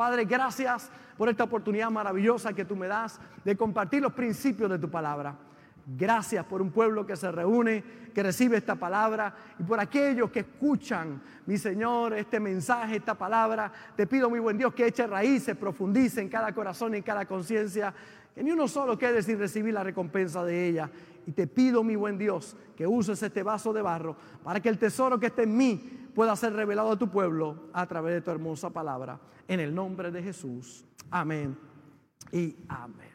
Padre, gracias por esta oportunidad maravillosa que tú me das de compartir los principios de tu palabra. Gracias por un pueblo que se reúne, que recibe esta palabra y por aquellos que escuchan, mi Señor, este mensaje, esta palabra. Te pido, mi buen Dios, que eche raíces, profundice en cada corazón y en cada conciencia, que ni uno solo quede sin recibir la recompensa de ella. Y te pido, mi buen Dios, que uses este vaso de barro para que el tesoro que esté en mí pueda ser revelado a tu pueblo a través de tu hermosa palabra. En el nombre de Jesús. Amén y amén.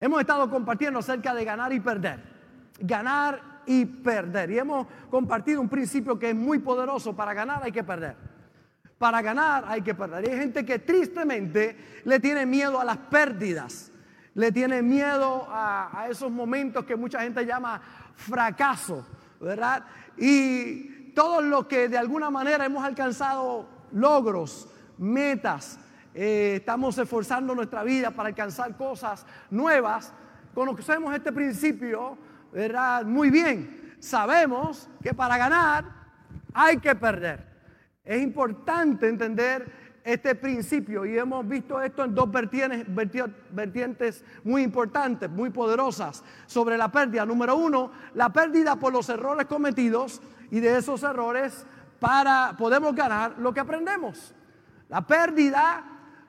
Hemos estado compartiendo acerca de ganar y perder. Ganar y perder. Y hemos compartido un principio que es muy poderoso. Para ganar hay que perder. Para ganar hay que perder. Y hay gente que tristemente le tiene miedo a las pérdidas. Le tiene miedo a, a esos momentos que mucha gente llama fracaso. ¿Verdad? Y todo lo que de alguna manera hemos alcanzado logros, metas, eh, estamos esforzando nuestra vida para alcanzar cosas nuevas, conocemos este principio, ¿verdad? Muy bien. Sabemos que para ganar hay que perder. Es importante entender este principio y hemos visto esto en dos vertientes muy importantes, muy poderosas sobre la pérdida. Número uno, la pérdida por los errores cometidos y de esos errores para podemos ganar lo que aprendemos. La pérdida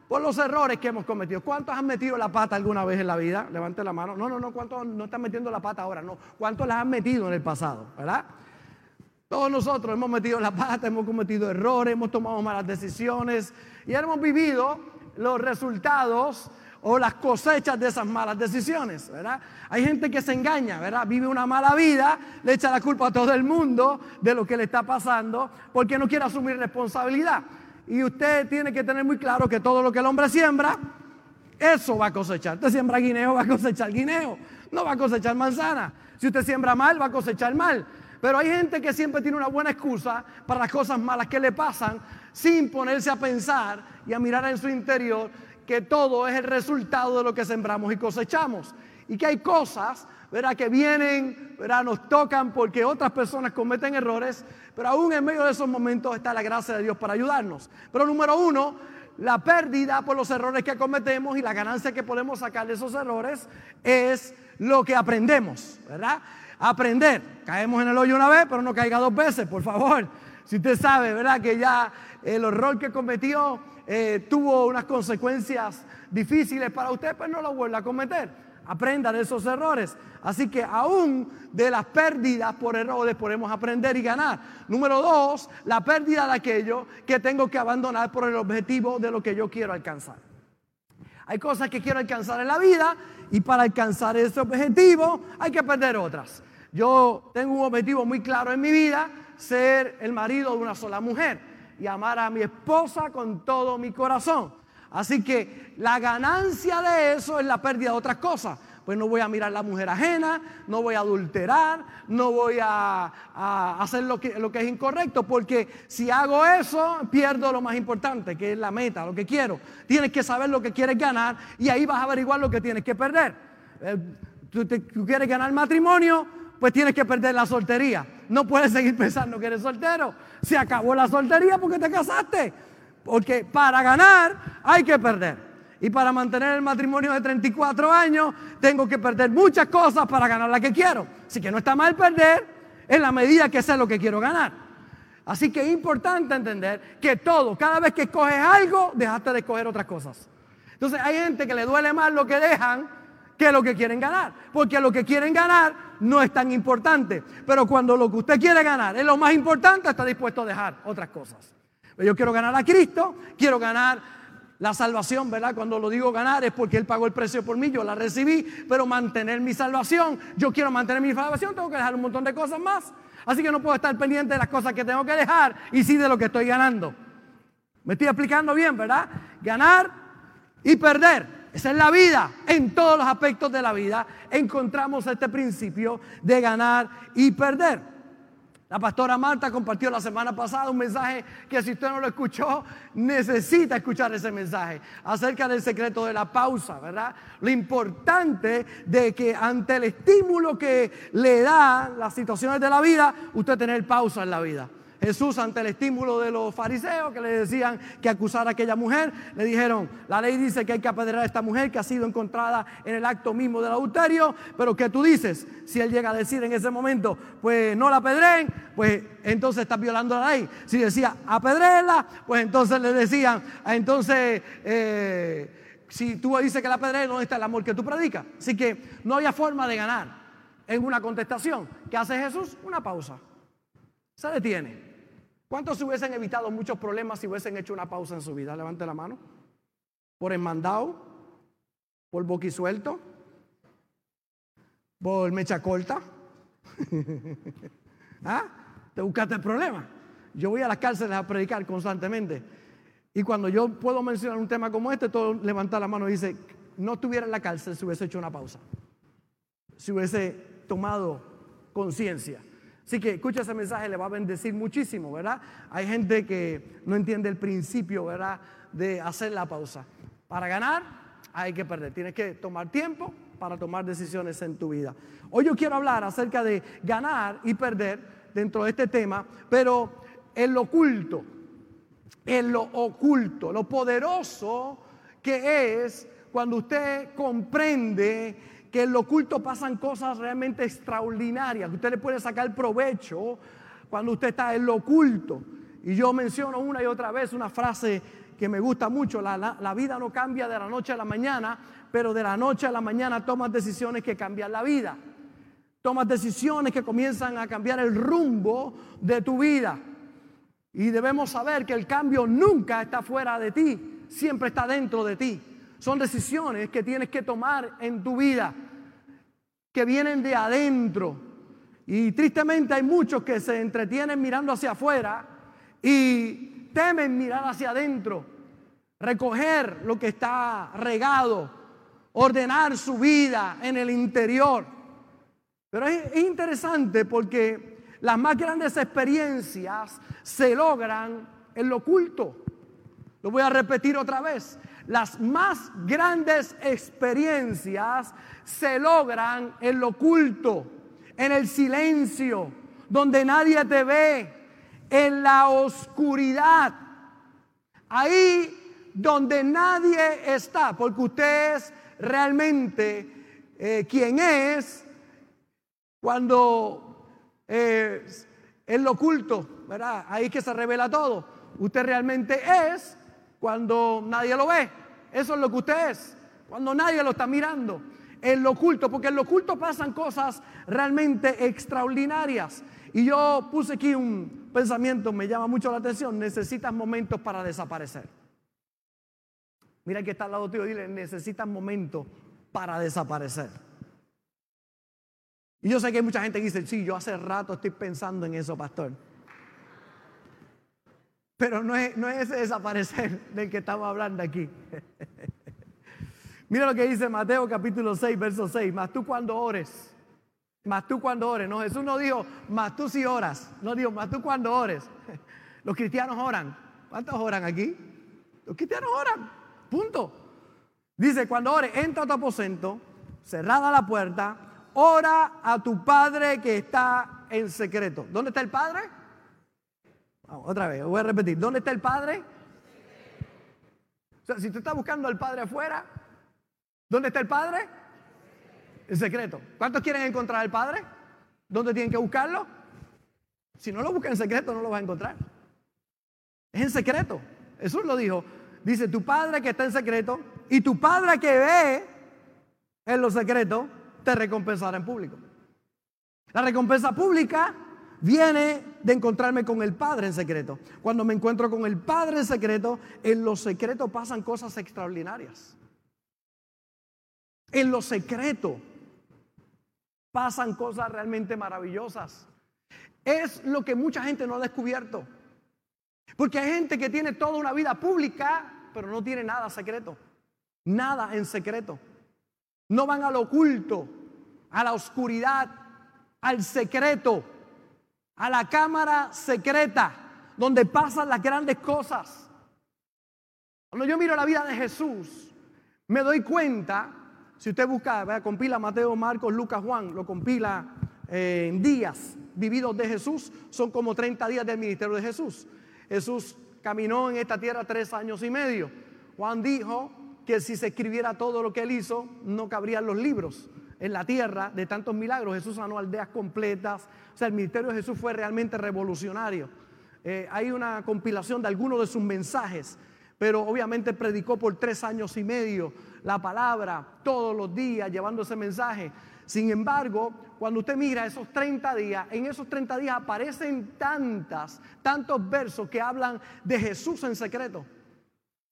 por los errores que hemos cometido. ¿Cuántos han metido la pata alguna vez en la vida? Levante la mano. No, no, no, ¿cuántos no están metiendo la pata ahora? No, ¿cuántos las han metido en el pasado? ¿Verdad? Todos nosotros hemos metido la pata, hemos cometido errores, hemos tomado malas decisiones y hemos vivido los resultados o las cosechas de esas malas decisiones, ¿verdad? Hay gente que se engaña, ¿verdad? Vive una mala vida, le echa la culpa a todo el mundo de lo que le está pasando porque no quiere asumir responsabilidad. Y usted tiene que tener muy claro que todo lo que el hombre siembra, eso va a cosechar. Usted siembra guineo, va a cosechar guineo. No va a cosechar manzana. Si usted siembra mal, va a cosechar mal. Pero hay gente que siempre tiene una buena excusa para las cosas malas que le pasan, sin ponerse a pensar y a mirar en su interior que todo es el resultado de lo que sembramos y cosechamos. Y que hay cosas ¿verdad? que vienen, ¿verdad? nos tocan porque otras personas cometen errores, pero aún en medio de esos momentos está la gracia de Dios para ayudarnos. Pero número uno, la pérdida por los errores que cometemos y la ganancia que podemos sacar de esos errores es lo que aprendemos, ¿verdad? Aprender. Caemos en el hoyo una vez, pero no caiga dos veces, por favor. Si usted sabe, ¿verdad? Que ya el error que cometió eh, tuvo unas consecuencias difíciles para usted, pues no lo vuelva a cometer aprenda de esos errores. Así que aún de las pérdidas por errores podemos aprender y ganar. Número dos, la pérdida de aquello que tengo que abandonar por el objetivo de lo que yo quiero alcanzar. Hay cosas que quiero alcanzar en la vida y para alcanzar ese objetivo hay que perder otras. Yo tengo un objetivo muy claro en mi vida, ser el marido de una sola mujer y amar a mi esposa con todo mi corazón. Así que la ganancia de eso es la pérdida de otras cosas. Pues no voy a mirar a la mujer ajena, no voy a adulterar, no voy a, hacer lo que, lo que es incorrecto, porque si hago eso, pierdo lo más importante, que es la meta, lo que quiero. Tienes que saber lo que quieres ganar y ahí vas a averiguar lo que tienes que perder. Eh, tú, tú quieres ganar matrimonio, pues tienes que perder la soltería. No puedes seguir pensando que eres soltero. Se acabó la soltería porque te casaste. Porque para ganar hay que perder. Y para mantener el matrimonio de 34 años tengo que perder muchas cosas para ganar la que quiero. Así que no está mal perder en la medida que sé lo que quiero ganar. Así que es importante entender que todo, cada vez que escoges algo, dejaste de escoger otras cosas. Entonces hay gente que le duele más lo que dejan que lo que quieren ganar. Porque lo que quieren ganar no es tan importante. Pero cuando lo que usted quiere ganar es lo más importante, está dispuesto a dejar otras cosas. Yo quiero ganar a Cristo, quiero ganar la salvación, ¿verdad? Cuando lo digo ganar es porque Él pagó el precio por mí, yo la recibí, pero mantener mi salvación, yo quiero mantener mi salvación, tengo que dejar un montón de cosas más. Así que no puedo estar pendiente de las cosas que tengo que dejar y sí de lo que estoy ganando. Me estoy explicando bien, ¿verdad? Ganar y perder. Esa es la vida. En todos los aspectos de la vida encontramos este principio de ganar y perder. La pastora Marta compartió la semana pasada un mensaje que si usted no lo escuchó, necesita escuchar ese mensaje acerca del secreto de la pausa, ¿verdad? Lo importante de que ante el estímulo que le da las situaciones de la vida, usted tener pausa en la vida. Jesús ante el estímulo de los fariseos que le decían que acusara a aquella mujer, le dijeron, la ley dice que hay que apedrear a esta mujer que ha sido encontrada en el acto mismo del adulterio, pero ¿qué tú dices? Si él llega a decir en ese momento, pues no la apedreen, pues entonces está violando la ley. Si decía apedreenla, pues entonces le decían, entonces... Eh, si tú dices que la apedreen, ¿dónde está el amor que tú predicas? Así que no había forma de ganar en una contestación. ¿Qué hace Jesús? Una pausa. Se detiene. ¿Cuántos se hubiesen evitado muchos problemas si hubiesen hecho una pausa en su vida? Levante la mano. Por enmandado, por boquisuelto, por mecha corta. ¿Ah? Te buscaste el problema. Yo voy a las cárceles a predicar constantemente. Y cuando yo puedo mencionar un tema como este, todo levanta la mano y dice, no estuviera en la cárcel si hubiese hecho una pausa. Si hubiese tomado conciencia. Así que escucha ese mensaje, le va a bendecir muchísimo, ¿verdad? Hay gente que no entiende el principio, ¿verdad? De hacer la pausa. Para ganar hay que perder. Tienes que tomar tiempo para tomar decisiones en tu vida. Hoy yo quiero hablar acerca de ganar y perder dentro de este tema, pero en lo oculto, en lo oculto, lo poderoso que es cuando usted comprende que en lo oculto pasan cosas realmente extraordinarias, usted le puede sacar provecho cuando usted está en lo oculto. Y yo menciono una y otra vez una frase que me gusta mucho, la, la, vida no cambia de la noche a la mañana, pero de la noche a la mañana tomas decisiones que cambian la vida. Tomas decisiones que comienzan a cambiar el rumbo de tu vida. Y debemos saber que el cambio nunca está fuera de ti, siempre está dentro de ti. Son decisiones que tienes que tomar en tu vida, que vienen de adentro. Y tristemente hay muchos que se entretienen mirando hacia afuera y temen mirar hacia adentro, recoger lo que está regado, ordenar su vida en el interior. Pero es, interesante porque las más grandes experiencias se logran en lo oculto. Lo voy a repetir otra vez. Las más grandes experiencias se logran en lo oculto, en el silencio, donde nadie te ve, en la oscuridad. Ahí donde nadie está, porque usted es realmente eh, quien es cuando eh, en lo oculto, ¿verdad? Ahí que se revela todo. Usted realmente es cuando nadie lo ve. Eso es lo que usted es, cuando nadie lo está mirando. En lo oculto, porque en lo oculto pasan cosas realmente extraordinarias. Y yo puse aquí un pensamiento, me llama mucho la atención, necesitas momentos para desaparecer. Mira que está al lado tuyo, dile, necesitas momentos para desaparecer. Y yo sé que hay mucha gente que dice, sí, yo hace rato estoy pensando en eso, pastor. Pero no es, no es ese desaparecer del que estamos hablando aquí. Mira lo que dice Mateo capítulo 6, verso 6. Más tú cuando ores. Más tú cuando ores. No, Jesús no dijo, más tú si oras. No dijo, más tú cuando ores. Los cristianos oran. ¿Cuántos oran aquí? Los cristianos oran. Punto. Dice, cuando ores, entra a tu aposento, cerrada la puerta, ora a tu Padre que está en secreto. ¿Dónde está el Padre? Otra vez, voy a repetir. ¿Dónde está el Padre? O sea, si tú estás buscando al Padre afuera, ¿dónde está el Padre? En secreto. ¿Cuántos quieren encontrar al Padre? ¿Dónde tienen que buscarlo? Si no lo buscan en secreto, no lo vas a encontrar. Es en secreto. Jesús lo dijo. Dice, tu Padre que está en secreto y tu Padre que ve en lo secreto, te recompensará en público. La recompensa pública viene de encontrarme con el Padre en secreto. Cuando me encuentro con el Padre en secreto, en lo secreto pasan cosas extraordinarias. En lo secreto pasan cosas realmente maravillosas. Es lo que mucha gente no ha descubierto. Porque hay gente que tiene toda una vida pública, pero no tiene nada secreto. Nada en secreto. No van a lo oculto, a la oscuridad, al secreto a la cámara secreta donde pasan las grandes cosas. Cuando yo miro la vida de Jesús, me doy cuenta, si usted busca, compila Mateo, Marcos, Lucas, Juan, lo compila eh, días vividos de Jesús son como 30 días del ministerio de Jesús. Jesús caminó en esta tierra tres años y medio. Juan dijo que si se escribiera todo lo que él hizo, no cabrían los libros en la tierra de tantos milagros. Jesús sanó aldeas completas. O sea, el ministerio de Jesús fue realmente revolucionario. Eh, hay una compilación de algunos de sus mensajes, pero obviamente predicó por tres años y medio la palabra todos los días llevando ese mensaje. Sin embargo, cuando usted mira esos 30 días, en esos 30 días aparecen tantas, tantos versos que hablan de Jesús en secreto.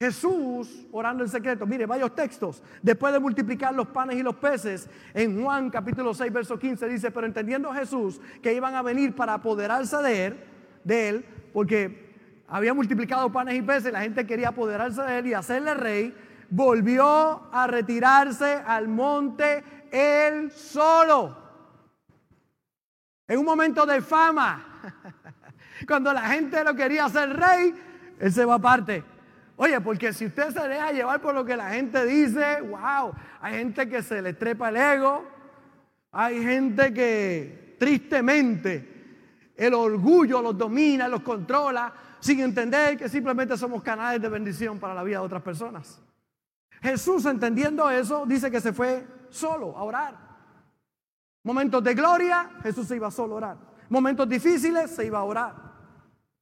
Jesús orando en secreto. Mire, varios textos. Después de multiplicar los panes y los peces, en Juan capítulo 6, verso 15 dice, pero entendiendo Jesús que iban a venir para apoderarse de él, de él, porque había multiplicado panes y peces, la gente quería apoderarse de él y hacerle rey, volvió a retirarse al monte él solo. En un momento de fama, cuando la gente lo quería hacer rey, él se va aparte. Oye, porque si usted se deja llevar por lo que la gente dice, wow, hay gente que se le trepa el ego, hay gente que tristemente el orgullo los domina, los controla, sin entender que simplemente somos canales de bendición para la vida de otras personas. Jesús, entendiendo eso, dice que se fue solo a orar. Momentos de gloria, Jesús se iba solo a orar. Momentos difíciles, se iba a orar.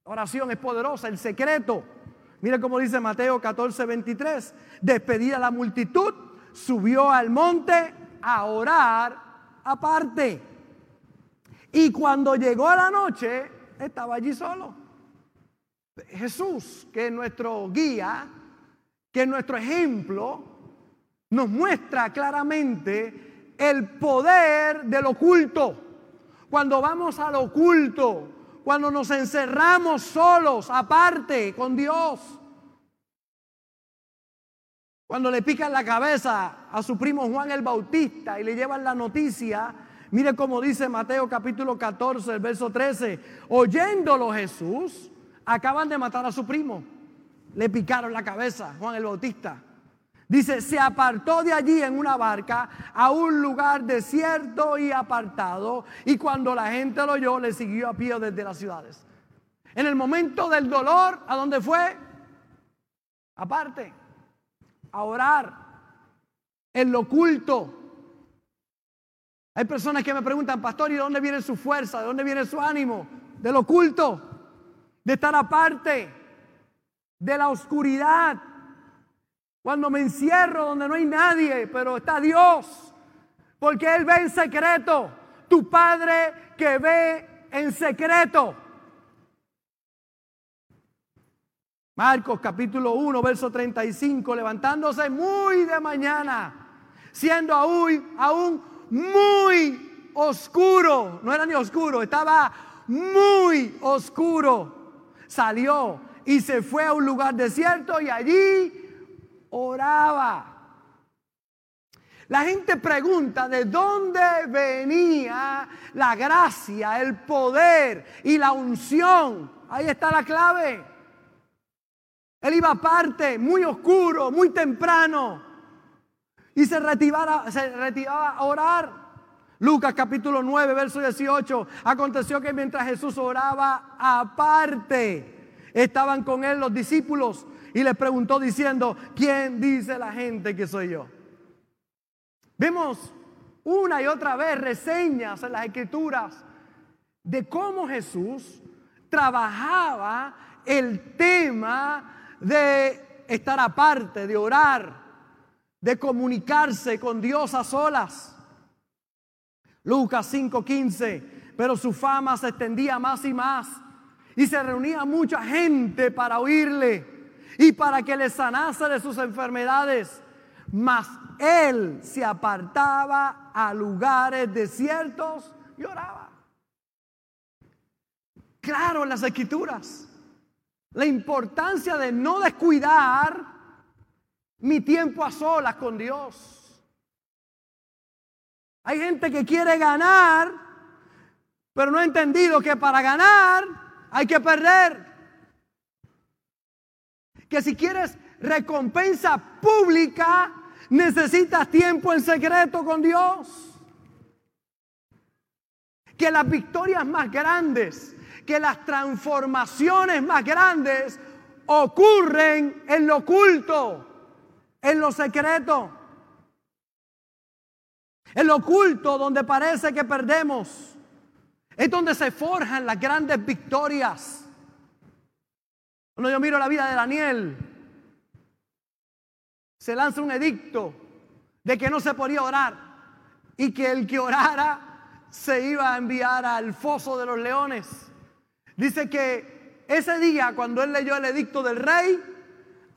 La oración es poderosa, el secreto Mira cómo dice Mateo 14, 23. Despedida la multitud, subió al monte a orar aparte. Y cuando llegó a la noche, estaba allí solo. Jesús, que es nuestro guía, que es nuestro ejemplo, nos muestra claramente el poder del oculto. Cuando vamos al oculto, cuando nos encerramos solos, aparte, con Dios. Cuando le pican la cabeza a su primo Juan el Bautista y le llevan la noticia, mire cómo dice Mateo capítulo 14, el verso 13, oyéndolo Jesús, acaban de matar a su primo. Le picaron la cabeza, Juan el Bautista. Dice, se apartó de allí en una barca a un lugar desierto y apartado. Y cuando la gente lo oyó, le siguió a pie desde las ciudades. En el momento del dolor, ¿a dónde fue? Aparte, a orar, en lo oculto. Hay personas que me preguntan, pastor, ¿y de dónde viene su fuerza? ¿De dónde viene su ánimo? De lo oculto, de estar aparte, de la oscuridad cuando me encierro donde no hay nadie, pero está Dios. Porque Él ve en secreto. Tu Padre que ve en secreto. Marcos capítulo 1, verso 35, levantándose muy de mañana, siendo aún, aún muy oscuro, no era ni oscuro, estaba muy oscuro, salió y se fue a un lugar desierto y allí oraba. La gente pregunta de dónde venía la gracia, el poder y la unción. Ahí está la clave. Él iba aparte, muy oscuro, muy temprano, y se retiraba, se retiraba a orar. Lucas capítulo 9, verso 18. Aconteció que mientras Jesús oraba aparte, estaban con él los discípulos y le preguntó diciendo, ¿quién dice la gente que soy yo? Vemos una y otra vez reseñas en las escrituras de cómo Jesús trabajaba el tema de estar aparte, de orar, de comunicarse con Dios a solas. Lucas 5:15, pero su fama se extendía más y más y se reunía mucha gente para oírle y para que le sanase de sus enfermedades. Mas él se apartaba a lugares desiertos y oraba. Claro, en las escrituras, la importancia de no descuidar mi tiempo a solas con Dios. Hay gente que quiere ganar, pero no ha entendido que para ganar hay que perder que si quieres recompensa pública, necesitas tiempo en secreto con Dios. que las victorias más grandes, que las transformaciones más grandes ocurren en lo oculto, en lo secreto. En lo oculto, donde parece que perdemos, es donde se forjan las grandes victorias. Cuando yo miro la vida de Daniel, se lanza un edicto de que no se podía orar y que el que orara se iba a enviar al foso de los leones. Dice que ese día, cuando él leyó el edicto del rey,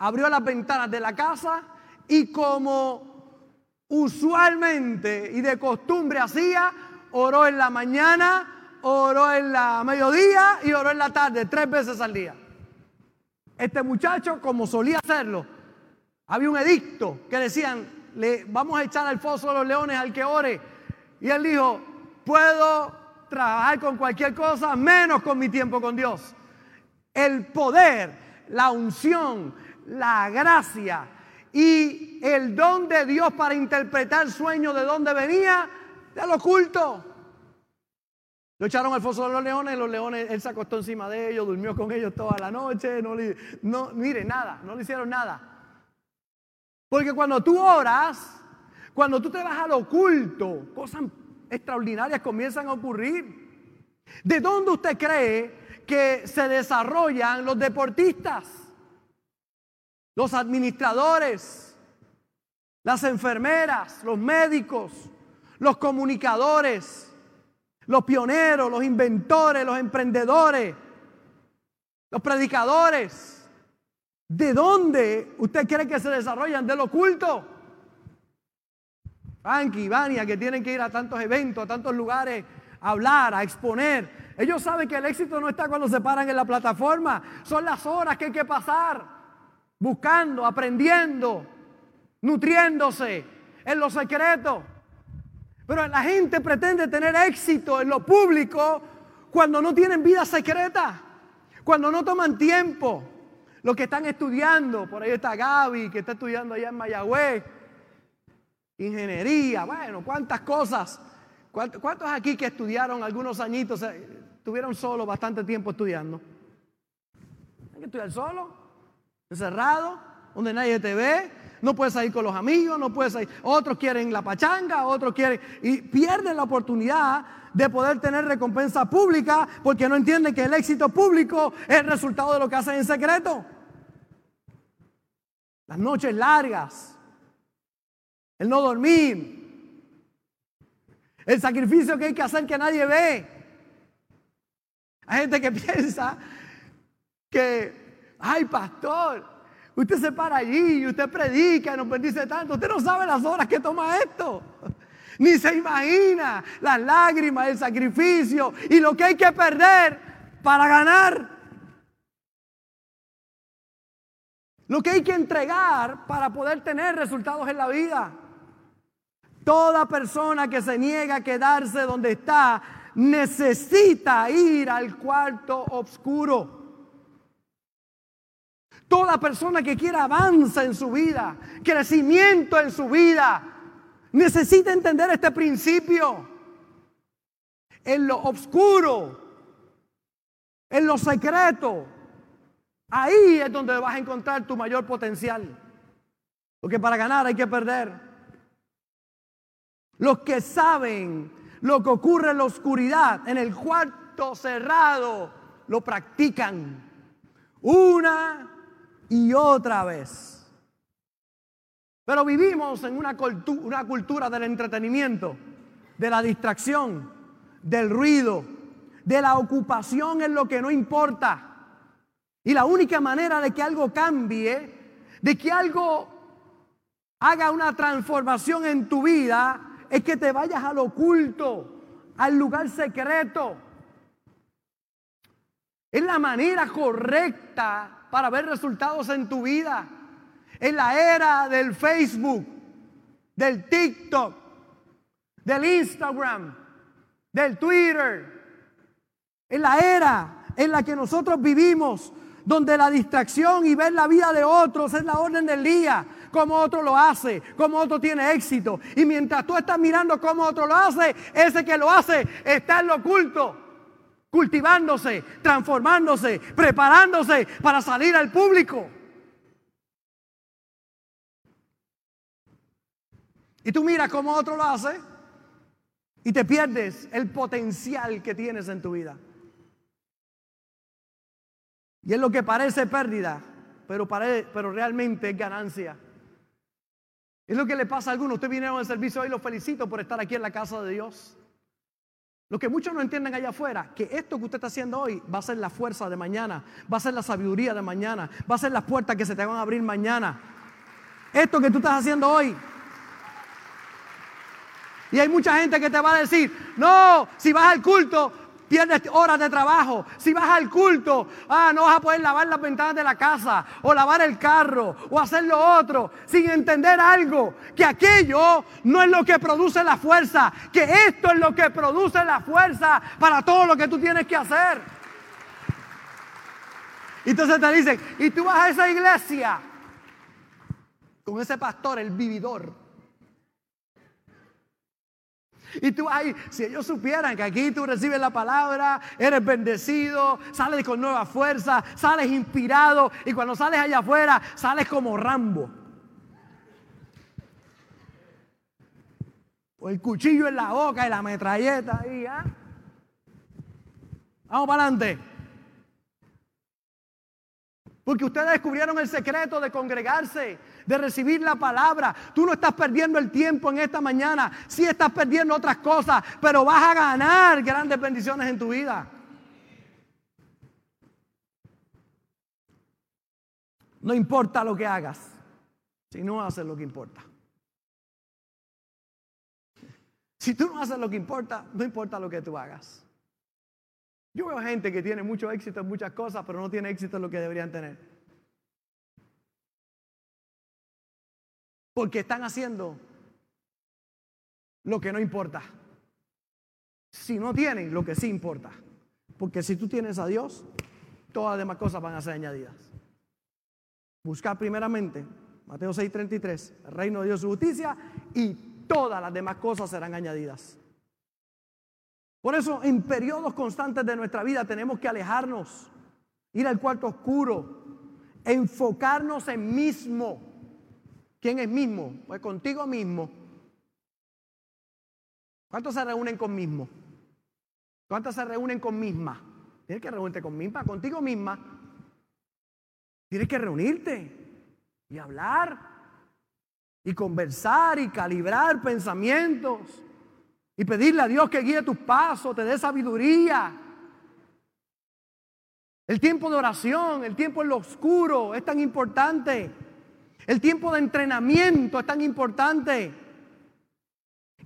abrió las ventanas de la casa y como usualmente y de costumbre hacía, oró en la mañana, oró en la mediodía y oró en la tarde, tres veces al día. Este muchacho, como solía hacerlo, había un edicto que decían, le vamos a echar al foso de los leones al que ore. Y él dijo, puedo trabajar con cualquier cosa menos con mi tiempo con Dios. El poder, la unción, la gracia y el don de Dios para interpretar sueños de dónde venía, de lo oculto. Lo echaron al foso de los leones, los leones, él se acostó encima de ellos, durmió con ellos toda la noche, no, le, no mire, nada, no le hicieron nada. Porque cuando tú oras, cuando tú te vas al oculto, cosas extraordinarias comienzan a ocurrir. ¿De dónde usted cree que se desarrollan los deportistas? Los administradores, las enfermeras, los médicos, los comunicadores, los pioneros, los inventores, los emprendedores, los predicadores. ¿De dónde usted cree que se desarrollan? ¿Del oculto? Frankie, Vania, que tienen que ir a tantos eventos, a tantos lugares, a hablar, a exponer. Ellos saben que el éxito no está cuando se paran en la plataforma. Son las horas que hay que pasar buscando, aprendiendo, nutriéndose en lo secreto. Pero la gente pretende tener éxito en lo público cuando no tienen vida secreta, cuando no toman tiempo. Los que están estudiando, por ahí está Gaby, que está estudiando allá en Mayagüez, ingeniería, bueno, cuántas cosas. ¿Cuántos aquí que estudiaron algunos añitos, tuvieron solo bastante tiempo estudiando? Hay que estudiar solo, encerrado, donde nadie te ve, no puedes salir con los amigos, no puedes salir. Otros quieren la pachanga, otros quieren. Y pierden la oportunidad de poder tener recompensa pública porque no entienden que el éxito público es el resultado de lo que hacen en secreto. Las noches largas, el no dormir, el sacrificio que hay que hacer que nadie ve. Hay gente que piensa que, ay pastor, Usted se para allí y usted predica y nos bendice tanto. Usted no sabe las horas que toma esto. Ni se imagina las lágrimas, el sacrificio y lo que hay que perder para ganar. Lo que hay que entregar para poder tener resultados en la vida. Toda persona que se niega a quedarse donde está necesita ir al cuarto oscuro. Toda persona que quiera avanza en su vida, crecimiento en su vida, necesita entender este principio. En lo oscuro, en lo secreto, ahí es donde vas a encontrar tu mayor potencial. Porque para ganar hay que perder. Los que saben lo que ocurre en la oscuridad, en el cuarto cerrado, lo practican. Una y otra vez. Pero vivimos en una, una cultura del entretenimiento, de la distracción, del ruido, de la ocupación en lo que no importa. Y la única manera de que algo cambie, de que algo haga una transformación en tu vida, es que te vayas al oculto, al lugar secreto. Es la manera correcta para ver resultados en tu vida. En la era del Facebook, del TikTok, del Instagram, del Twitter. En la era en la que nosotros vivimos, donde la distracción y ver la vida de otros es la orden del día, cómo otro lo hace, cómo otro tiene éxito. Y mientras tú estás mirando cómo otro lo hace, ese que lo hace está en lo oculto, cultivándose, transformándose, preparándose para salir al público. Y tú miras cómo otro lo hace y te pierdes el potencial que tienes en tu vida. Y es lo que parece pérdida, pero, pero realmente es ganancia. Es lo que le pasa a algunos. Ustedes vinieron al servicio hoy, los felicito por estar aquí en la casa de Dios. Lo que muchos no entienden allá afuera, que esto que usted está haciendo hoy va a ser la fuerza de mañana, va a ser la sabiduría de mañana, va a ser las puertas que se te van a abrir mañana. Esto que tú estás haciendo hoy. Y hay mucha gente que te va a decir, no, si vas al culto, pierdes horas de trabajo. Si vas al culto, ah, no vas a poder lavar las ventanas de la casa o lavar el carro o hacer lo otro sin entender algo, que aquello no es lo que produce la fuerza, que esto es lo que produce la fuerza para todo lo que tú tienes que hacer. Entonces te dicen, y tú vas a esa iglesia con ese pastor, el vividor y tú ahí, si ellos supieran que aquí tú recibes la palabra, eres bendecido, sales con nueva fuerza, sales inspirado y cuando sales allá afuera, sales como Rambo. O el cuchillo en la boca y la metralleta ahí, ¿ah? Vamos para adelante. Porque ustedes descubrieron el secreto de congregarse, de recibir la palabra. Tú no estás perdiendo el tiempo en esta mañana. Sí estás perdiendo otras cosas, pero vas a ganar grandes bendiciones en tu vida. No importa lo que hagas, si no haces lo que importa. Si tú no haces lo que importa, no importa lo que tú hagas. Yo veo gente que tiene mucho éxito en muchas cosas, pero no tiene éxito en lo que deberían tener. Porque están haciendo lo que no importa. Si no tienen lo que sí importa. Porque si tú tienes a Dios, todas las demás cosas van a ser añadidas. Buscar primeramente, Mateo 6:33, el reino de Dios y justicia, y todas las demás cosas serán añadidas. Por eso en periodos constantes de nuestra vida tenemos que alejarnos, ir al cuarto oscuro, enfocarnos en mismo ¿Quién es mismo? Pues contigo mismo. ¿Cuántos se reúnen con mismo? ¿Cuántos se reúnen con misma? Tienes que reunirte con misma, contigo misma. Tienes que reunirte y hablar y conversar y calibrar pensamientos y pedirle a Dios que guíe tus pasos, te dé sabiduría. El tiempo de oración, el tiempo en lo oscuro es tan importante. El tiempo de entrenamiento es tan importante.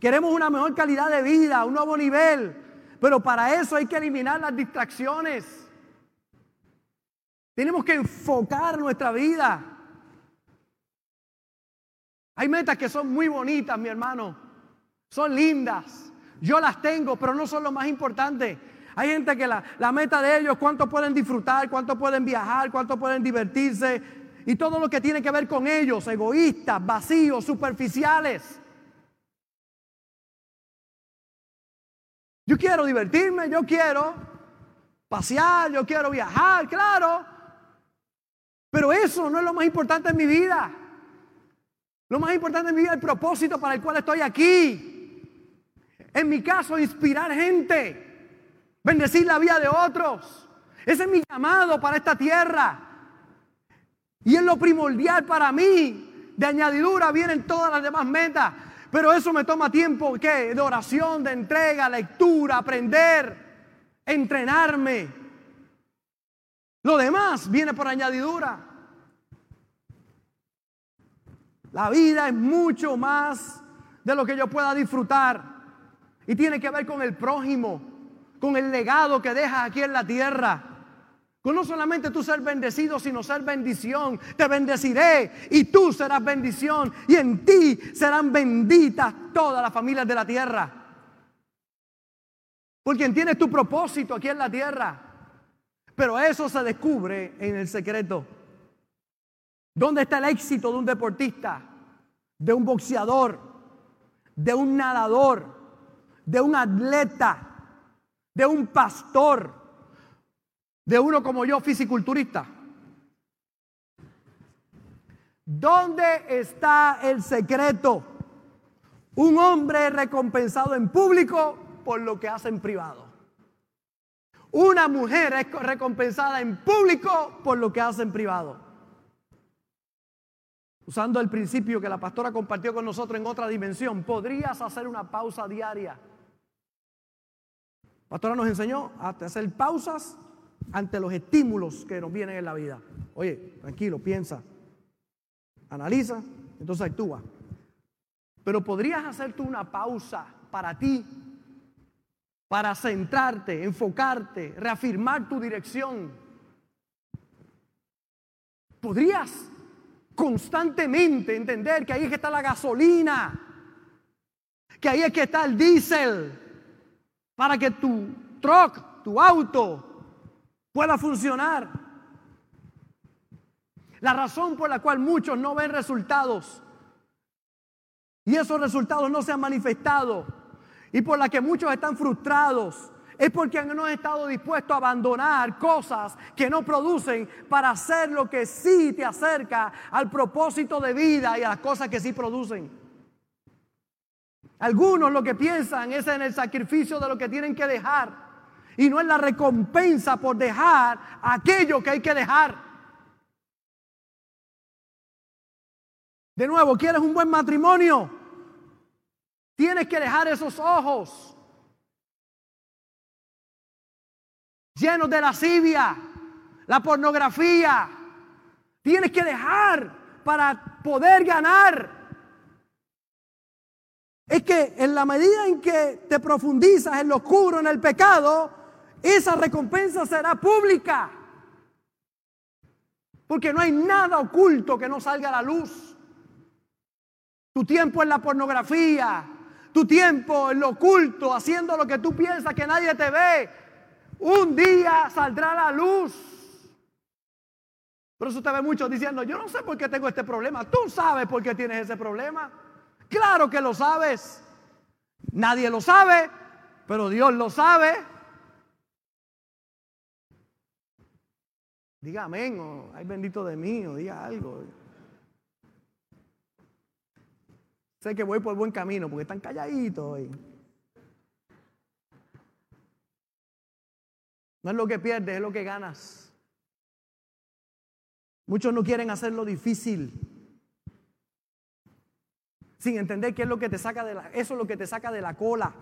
Queremos una mejor calidad de vida, un nuevo nivel, pero para eso hay que eliminar las distracciones. Tenemos que enfocar nuestra vida. Hay metas que son muy bonitas, mi hermano. Son lindas. Yo las tengo, pero no son lo más importante. Hay gente que la, meta de ellos, cuánto pueden disfrutar, cuánto pueden viajar, cuánto pueden divertirse, y todo lo que tiene que ver con ellos, egoístas, vacíos, superficiales. Yo quiero divertirme, yo quiero pasear, yo quiero viajar, claro. Pero eso no es lo más importante en mi vida. Lo más importante en mi vida es el propósito para el cual estoy aquí. En mi caso, inspirar gente, bendecir la vida de otros. Ese es mi llamado para esta tierra. Y es lo primordial para mí. De añadidura vienen todas las demás metas. Pero eso me toma tiempo, ¿qué? De oración, de entrega, lectura, aprender, entrenarme. Lo demás viene por añadidura. La vida es mucho más de lo que yo pueda disfrutar. Y tiene que ver con el prójimo, con el legado que dejas aquí en la tierra. No solamente tú ser bendecido, sino ser bendición. Te bendeciré y tú serás bendición. Y en ti serán benditas todas las familias de la tierra. Porque tienes tu propósito aquí en la tierra. Pero eso se descubre en el secreto. ¿Dónde está el éxito de un deportista, de un boxeador, de un nadador, de un atleta, de un pastor, de uno como yo, fisiculturista? ¿Dónde está el secreto? Un hombre recompensado en público por lo que hace en privado. Una mujer es recompensada en público por lo que hace en privado. Usando el principio que la pastora compartió con nosotros en otra dimensión, podrías hacer una pausa diaria. Pastora nos enseñó a hacer pausas ante los estímulos que nos vienen en la vida. Oye, tranquilo, piensa, analiza, entonces actúa. Pero podrías hacer tú una pausa para ti, para centrarte, enfocarte, reafirmar tu dirección. Podrías constantemente entender que ahí es que está la gasolina, que ahí es que está el diésel, para que tu truck, tu auto, pueda funcionar. La razón por la cual muchos no ven resultados y esos resultados no se han manifestado y por la que muchos están frustrados es porque no han estado dispuestos a abandonar cosas que no producen para hacer lo que sí te acerca al propósito de vida y a las cosas que sí producen. Algunos lo que piensan es en el sacrificio de lo que tienen que dejar y no en la recompensa por dejar aquello que hay que dejar. De nuevo, ¿quieres un buen matrimonio? Tienes que dejar esos ojos llenos de lascivia, la pornografía. Tienes que dejar para poder ganar. Es que en la medida en que te profundizas en lo oscuro, en el pecado, esa recompensa será pública. Porque no hay nada oculto que no salga a la luz. Tu tiempo en la pornografía, tu tiempo en lo oculto, haciendo lo que tú piensas que nadie te ve, un día saldrá la luz. Por eso usted ve muchos diciendo, yo no sé por qué tengo este problema. Tú sabes por qué tienes ese problema. Claro que lo sabes. Nadie lo sabe, pero Dios lo sabe. Diga amén o ay bendito de mí o diga algo. Sé que voy por buen camino porque están calladitos hoy. No es lo que pierdes, es lo que ganas. Muchos no quieren hacerlo difícil. Sin entender qué es lo que te saca de la, eso es lo que te saca de la cola,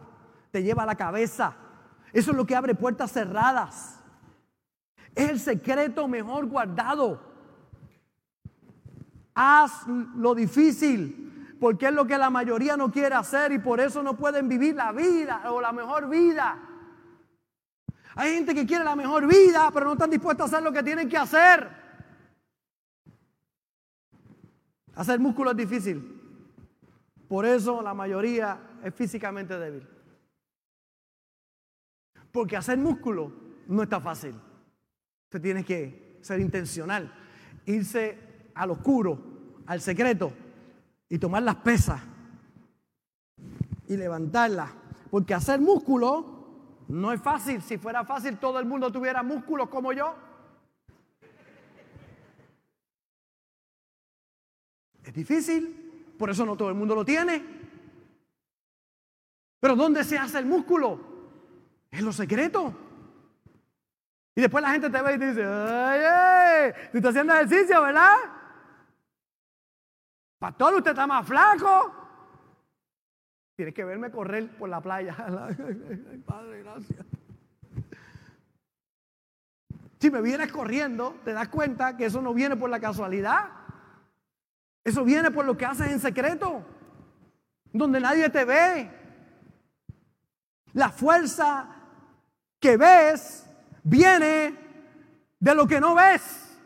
te lleva a la cabeza. Eso es lo que abre puertas cerradas. Es el secreto mejor guardado. Haz lo difícil porque es lo que la mayoría no quiere hacer y por eso no pueden vivir la vida o la mejor vida. Hay gente que quiere la mejor vida, pero no están dispuestos a hacer lo que tienen que hacer. Hacer músculo es difícil. Por eso la mayoría es físicamente débil. Porque hacer músculo no está fácil. Usted tiene que ser intencional, irse al oscuro, al secreto y tomar las pesas y levantarlas. Porque hacer músculo no es fácil. Si fuera fácil, todo el mundo tuviera músculos como yo. Es difícil, por eso no todo el mundo lo tiene. Pero ¿dónde se hace el músculo? En lo secreto. Y después la gente te ve y te dice, ay, tú estás haciendo ejercicio, ¿verdad? Pastor, usted está más flaco. Tienes que verme correr por la playa. Padre, gracias. Si me vienes corriendo, te das cuenta que eso no viene por la casualidad. Eso viene por lo que haces en secreto, donde nadie te ve. La fuerza que ves viene de lo que no ves.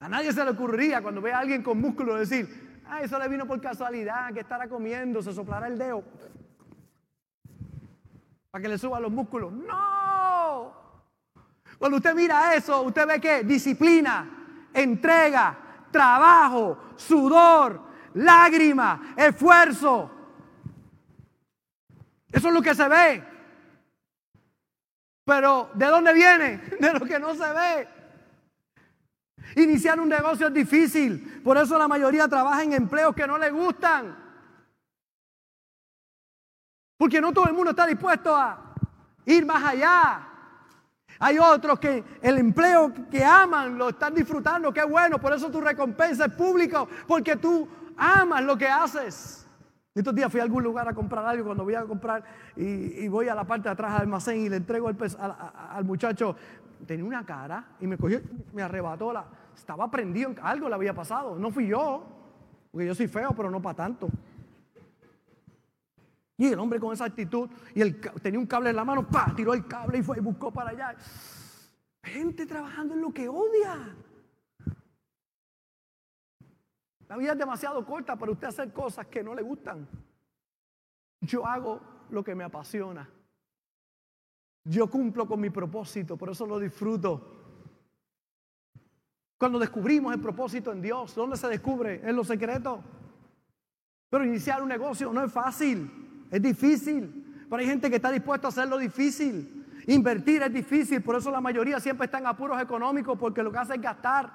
A nadie se le ocurriría cuando ve a alguien con músculo decir, ah, eso le vino por casualidad, que estará comiendo, se soplará el dedo. para que le suban los músculos. No. Cuando usted mira eso, usted ve que disciplina, entrega, trabajo, sudor, lágrima, esfuerzo. Eso es lo que se ve. Pero ¿de dónde viene? De lo que no se ve. Iniciar un negocio es difícil. Por eso la mayoría trabaja en empleos que no le gustan. Porque no todo el mundo está dispuesto a ir más allá. Hay otros que el empleo que aman lo están disfrutando, qué bueno, por eso tu recompensa es pública, porque tú amas lo que haces. Estos días fui a algún lugar a comprar algo, cuando voy a comprar y, voy a la parte de atrás del almacén y le entrego al, al, muchacho, tenía una cara y me cogió, me arrebató, la, estaba prendido, algo le había pasado, no fui yo, porque yo soy feo, pero no para tanto. Y el hombre con esa actitud, y tenía un cable en la mano, pa, tiró el cable y fue y buscó para allá. Gente trabajando en lo que odia. La vida es demasiado corta para usted hacer cosas que no le gustan. Yo hago lo que me apasiona. Yo cumplo con mi propósito, por eso lo disfruto. Cuando descubrimos el propósito en Dios, ¿dónde se descubre? En los secretos. Pero iniciar un negocio no es fácil. Es difícil, pero hay gente que está dispuesta a hacerlo difícil. Invertir es difícil, por eso la mayoría siempre está en apuros económicos porque lo que hace es gastar.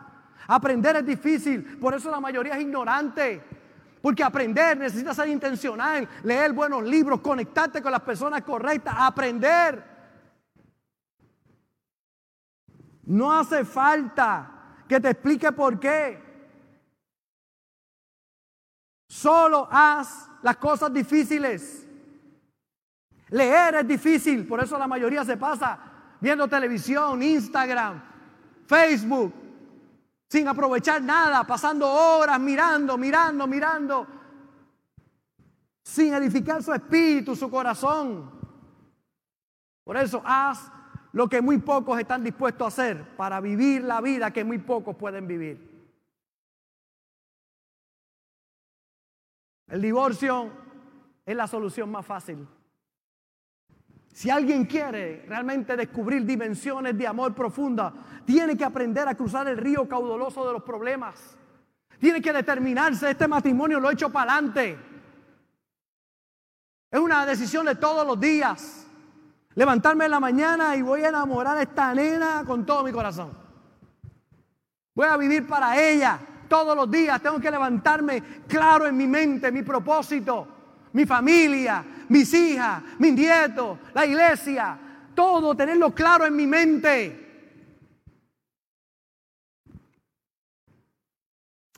Aprender es difícil, por eso la mayoría es ignorante. Porque aprender necesita ser intencional, leer buenos libros, conectarte con las personas correctas, aprender. No hace falta que te explique por qué. Solo haz las cosas difíciles. Leer es difícil, por eso la mayoría se pasa viendo televisión, Instagram, Facebook, sin aprovechar nada, pasando horas mirando, mirando, mirando, sin edificar su espíritu, su corazón. Por eso haz lo que muy pocos están dispuestos a hacer para vivir la vida que muy pocos pueden vivir. El divorcio es la solución más fácil. Si alguien quiere realmente descubrir dimensiones de amor profunda, tiene que aprender a cruzar el río caudaloso de los problemas. Tiene que determinarse, este matrimonio lo he hecho para adelante. Es una decisión de todos los días. Levantarme en la mañana y voy a enamorar a esta nena con todo mi corazón. Voy a vivir para ella todos los días. Tengo que levantarme claro en mi mente, mi propósito, mi familia, mis hijas, mis nietos, la iglesia, todo tenerlo claro en mi mente.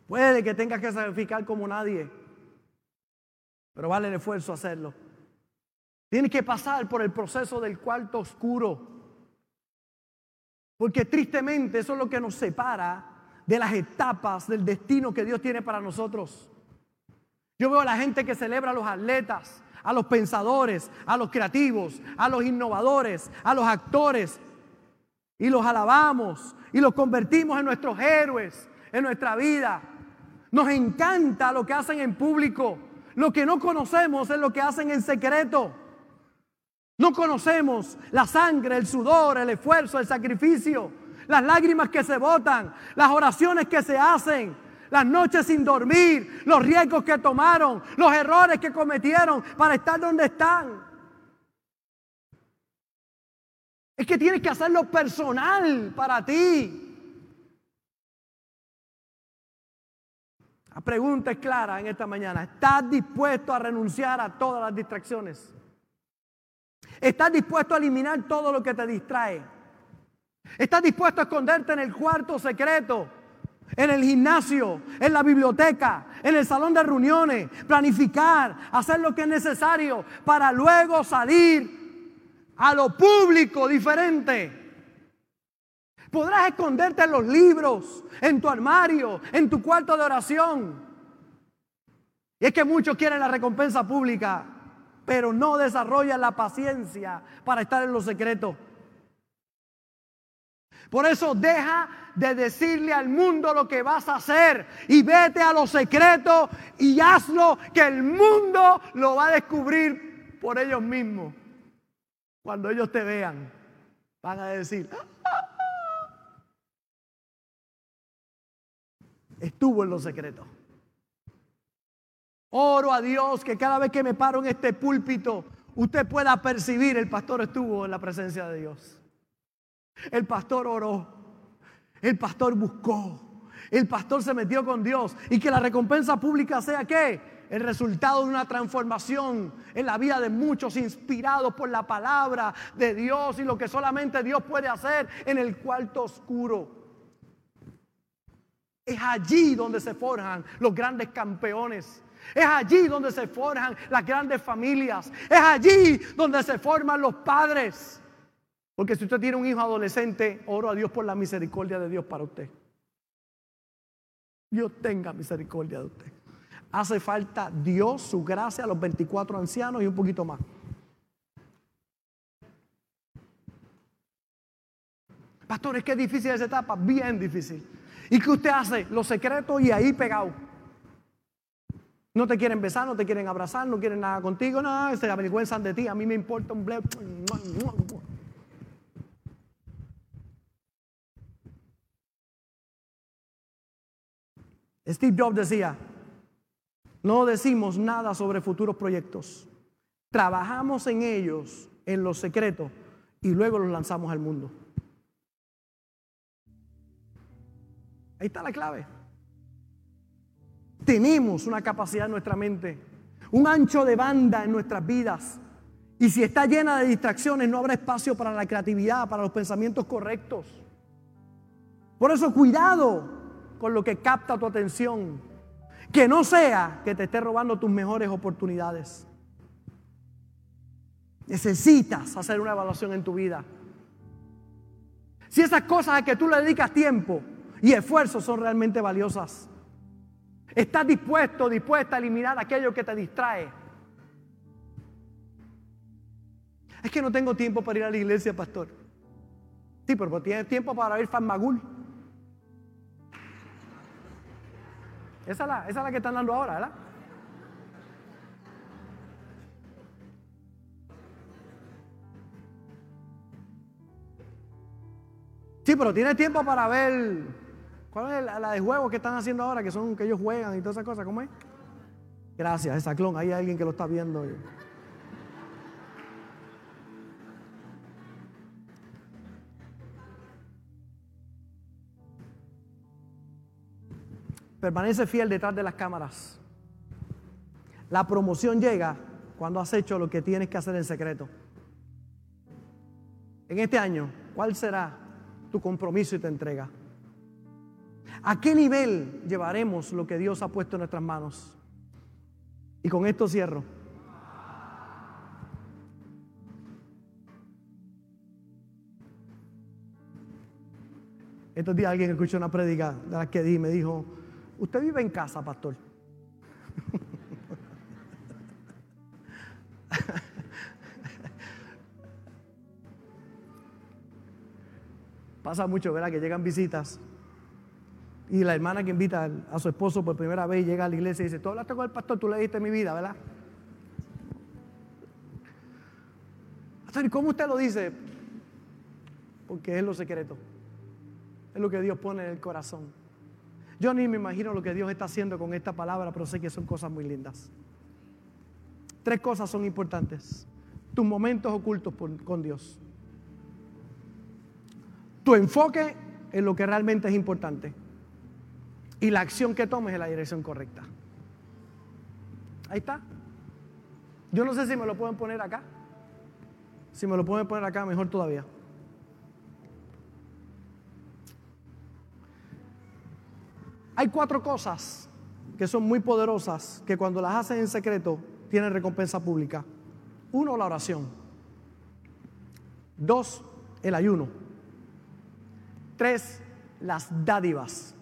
Puede que tengas que sacrificar como nadie, pero vale el esfuerzo hacerlo. Tienes que pasar por el proceso del cuarto oscuro. Porque tristemente eso es lo que nos separa de las etapas del destino que Dios tiene para nosotros. Yo veo a la gente que celebra a los atletas, a los pensadores, a los creativos, a los innovadores, a los actores. Y los alabamos y los convertimos en nuestros héroes en nuestra vida. Nos encanta lo que hacen en público. Lo que no conocemos es lo que hacen en secreto. No conocemos la sangre, el sudor, el esfuerzo, el sacrificio, las lágrimas que se botan, las oraciones que se hacen, las noches sin dormir, los riesgos que tomaron, los errores que cometieron para estar donde están. Es que tienes que hacerlo personal para ti. La pregunta es clara en esta mañana. ¿Estás dispuesto a renunciar a todas las distracciones? ¿Estás dispuesto a eliminar todo lo que te distrae? ¿Estás dispuesto a esconderte en el cuarto secreto? En el gimnasio, en la biblioteca, en el salón de reuniones, planificar, hacer lo que es necesario para luego salir a lo público diferente. Podrás esconderte en los libros, en tu armario, en tu cuarto de oración. Y es que muchos quieren la recompensa pública, pero no desarrollan la paciencia para estar en los secretos. Por eso deja de decirle al mundo lo que vas a hacer y vete a los secretos y hazlo que el mundo lo va a descubrir por ellos mismos. Cuando ellos te vean, van a decir, estuvo en los secretos. Oro a Dios que cada vez que me paro en este púlpito, usted pueda percibir, el pastor estuvo en la presencia de Dios. El pastor oró, el pastor buscó, el pastor se metió con Dios y que la recompensa pública sea qué? El resultado de una transformación en la vida de muchos inspirados por la palabra de Dios y lo que solamente Dios puede hacer en el cuarto oscuro. Es allí donde se forjan los grandes campeones. Es allí donde se forjan las grandes familias. Es allí donde se forman los padres. Porque si usted tiene un hijo adolescente, oro a Dios por la misericordia de Dios para usted. Dios tenga misericordia de usted. Hace falta Dios, su gracia a los 24 ancianos y un poquito más. Pastor, es que es difícil esa etapa, bien difícil. ¿Y qué usted hace? Los secretos y ahí pegado. No te quieren besar, no te quieren abrazar, no quieren nada contigo, no, se avergüenzan de ti. A mí me importa un ble. Steve Jobs decía, no decimos nada sobre futuros proyectos. Trabajamos en ellos, en los secretos, y luego los lanzamos al mundo. Ahí está la clave. Tenemos una capacidad en nuestra mente, un ancho de banda en nuestras vidas. Y si está llena de distracciones, no habrá espacio para la creatividad, para los pensamientos correctos. Por eso, cuidado con lo que capta tu atención. Que no sea que te esté robando tus mejores oportunidades. Necesitas hacer una evaluación en tu vida. Si esas cosas a que tú le dedicas tiempo y esfuerzo son realmente valiosas. Estás dispuesto, dispuesta a eliminar aquello que te distrae. Es que no tengo tiempo para ir a la iglesia, pastor. Sí, pero tienes tiempo para ir a Esa es, la, esa es la que están dando ahora, ¿verdad? Sí, pero tiene tiempo para ver cuál es la, de juegos que están haciendo ahora, que son que ellos juegan y todas esas cosas, ¿cómo es? Gracias, esa clon, hay alguien que lo está viendo. Permanece fiel detrás de las cámaras. La promoción llega cuando has hecho lo que tienes que hacer en secreto. En este año, ¿cuál será tu compromiso y tu entrega? ¿A qué nivel llevaremos lo que Dios ha puesto en nuestras manos? Y con esto cierro. Estos días alguien escuchó una prédica de la que di y me dijo, Usted vive en casa, pastor. Pasa mucho, ¿verdad? Que llegan visitas y la hermana que invita a su esposo por primera vez llega a la iglesia y dice, tú hablaste con el pastor, tú le diste mi vida, ¿verdad? Pastor, ¿y cómo usted lo dice? Porque es lo secreto. Es lo que Dios pone en el corazón. Yo ni me imagino lo que Dios está haciendo con esta palabra, pero sé que son cosas muy lindas. Tres cosas son importantes. Tus momentos ocultos con Dios. Tu enfoque en lo que realmente es importante. Y la acción que tomes en la dirección correcta. Ahí está. Yo no sé si me lo pueden poner acá. Si me lo pueden poner acá, mejor todavía. Hay cuatro cosas que son muy poderosas que cuando las haces en secreto tienen recompensa pública. Uno, la oración. Dos, el ayuno. Tres, las dádivas.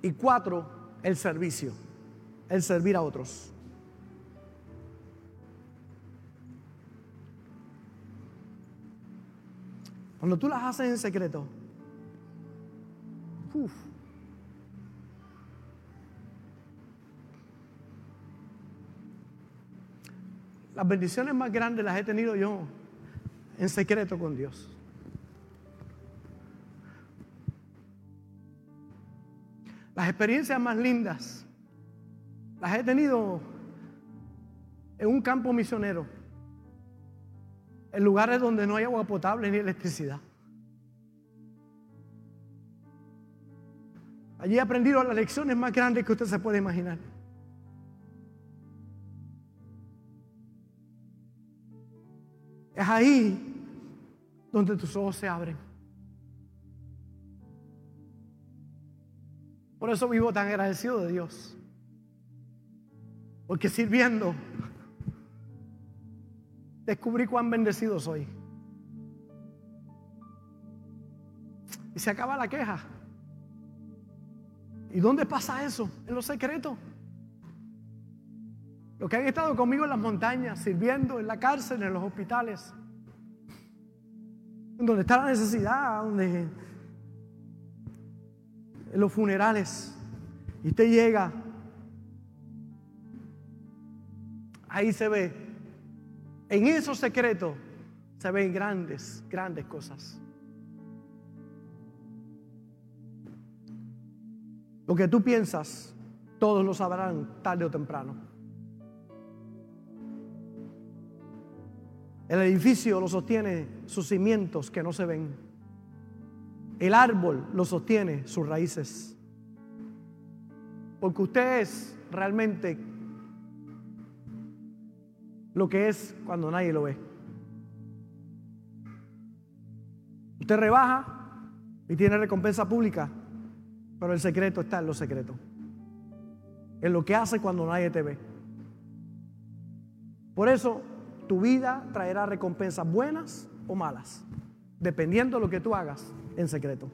Y cuatro, el servicio, el servir a otros. Cuando tú las haces en secreto, uf, Las bendiciones más grandes las he tenido yo en secreto con Dios. Las experiencias más lindas las he tenido en un campo misionero, en lugares donde no hay agua potable ni electricidad. Allí he aprendido las lecciones más grandes que usted se puede imaginar. Ahí donde tus ojos se abren. Por eso vivo tan agradecido de Dios. Porque sirviendo, descubrí cuán bendecido soy. Y se acaba la queja. ¿Y dónde pasa eso? En los secretos. Los que han estado conmigo en las montañas, sirviendo en la cárcel, en los hospitales, donde está la necesidad, donde en los funerales, y usted llega, ahí se ve, en esos secretos se ven grandes, grandes cosas. Lo que tú piensas, todos lo sabrán tarde o temprano. El edificio lo sostiene sus cimientos que no se ven. El árbol lo sostiene sus raíces. Porque usted es realmente lo que es cuando nadie lo ve. Usted rebaja y tiene recompensa pública pero el secreto está en lo secreto. En lo que hace cuando nadie te ve. Por eso tu vida traerá recompensas buenas o malas, dependiendo de lo que tú hagas en secreto.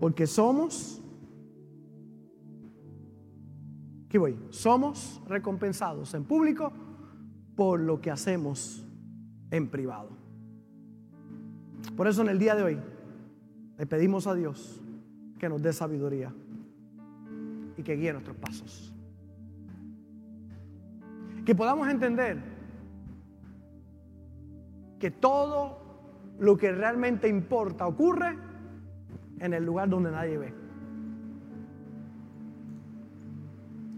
Porque somos, aquí voy, somos recompensados en público por lo que hacemos en privado. Por eso en el día de hoy le pedimos a Dios que nos dé sabiduría y que guíe nuestros pasos. Que podamos entender que todo lo que realmente importa ocurre en el lugar donde nadie ve.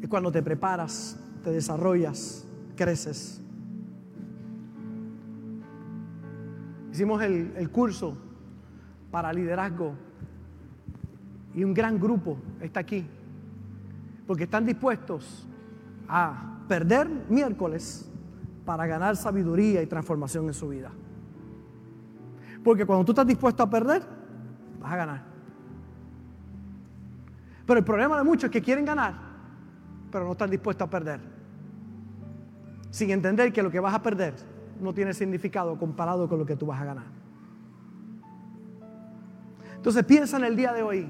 Y cuando te preparas, te desarrollas, creces. Hicimos el, el curso para liderazgo y un gran grupo está aquí, porque están dispuestos a perder miércoles para ganar sabiduría y transformación en su vida. Porque cuando tú estás dispuesto a perder, vas a ganar. Pero el problema de muchos es que quieren ganar, pero no están dispuestos a perder. Sin entender que lo que vas a perder no tiene significado comparado con lo que tú vas a ganar. Entonces piensa en el día de hoy.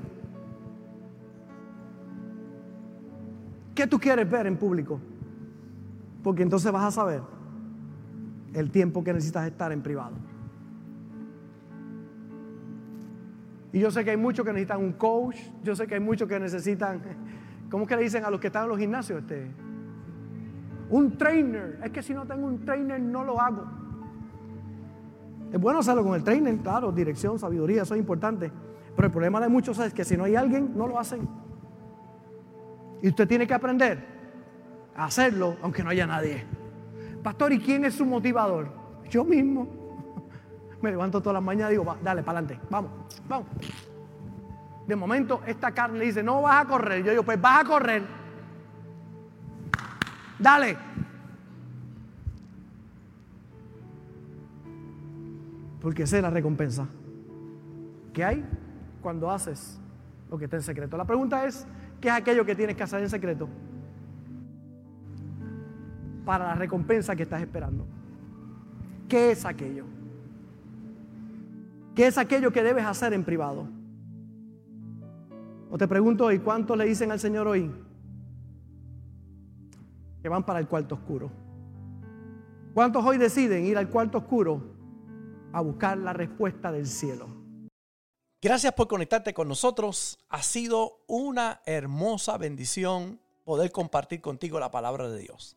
¿Qué tú quieres ver en público? Porque entonces vas a saber el tiempo que necesitas estar en privado. Y yo sé que hay muchos que necesitan un coach, yo sé que hay muchos que necesitan, ¿cómo que le dicen a los que están en los gimnasios? Este? Un trainer. Es que si no tengo un trainer no lo hago. Es bueno hacerlo con el trainer, claro, dirección, sabiduría, eso es importante. Pero el problema de muchos es que si no hay alguien, no lo hacen. Y usted tiene que aprender hacerlo aunque no haya nadie. Pastor, ¿y quién es su motivador? Yo mismo. Me levanto todas las mañanas y digo, dale, para adelante, vamos, vamos. De momento, esta carne dice, no vas a correr. Yo digo, pues vas a correr. Dale. Porque esa es la recompensa. ¿Qué hay cuando haces lo que está en secreto? La pregunta es, ¿Qué es aquello que tienes que hacer en secreto? Para la recompensa que estás esperando. ¿Qué es aquello? ¿Qué es aquello que debes hacer en privado? O te pregunto hoy, ¿cuántos le dicen al Señor hoy que van para el cuarto oscuro? ¿Cuántos hoy deciden ir al cuarto oscuro a buscar la respuesta del cielo? Gracias por conectarte con nosotros. Ha sido una hermosa bendición poder compartir contigo la palabra de Dios.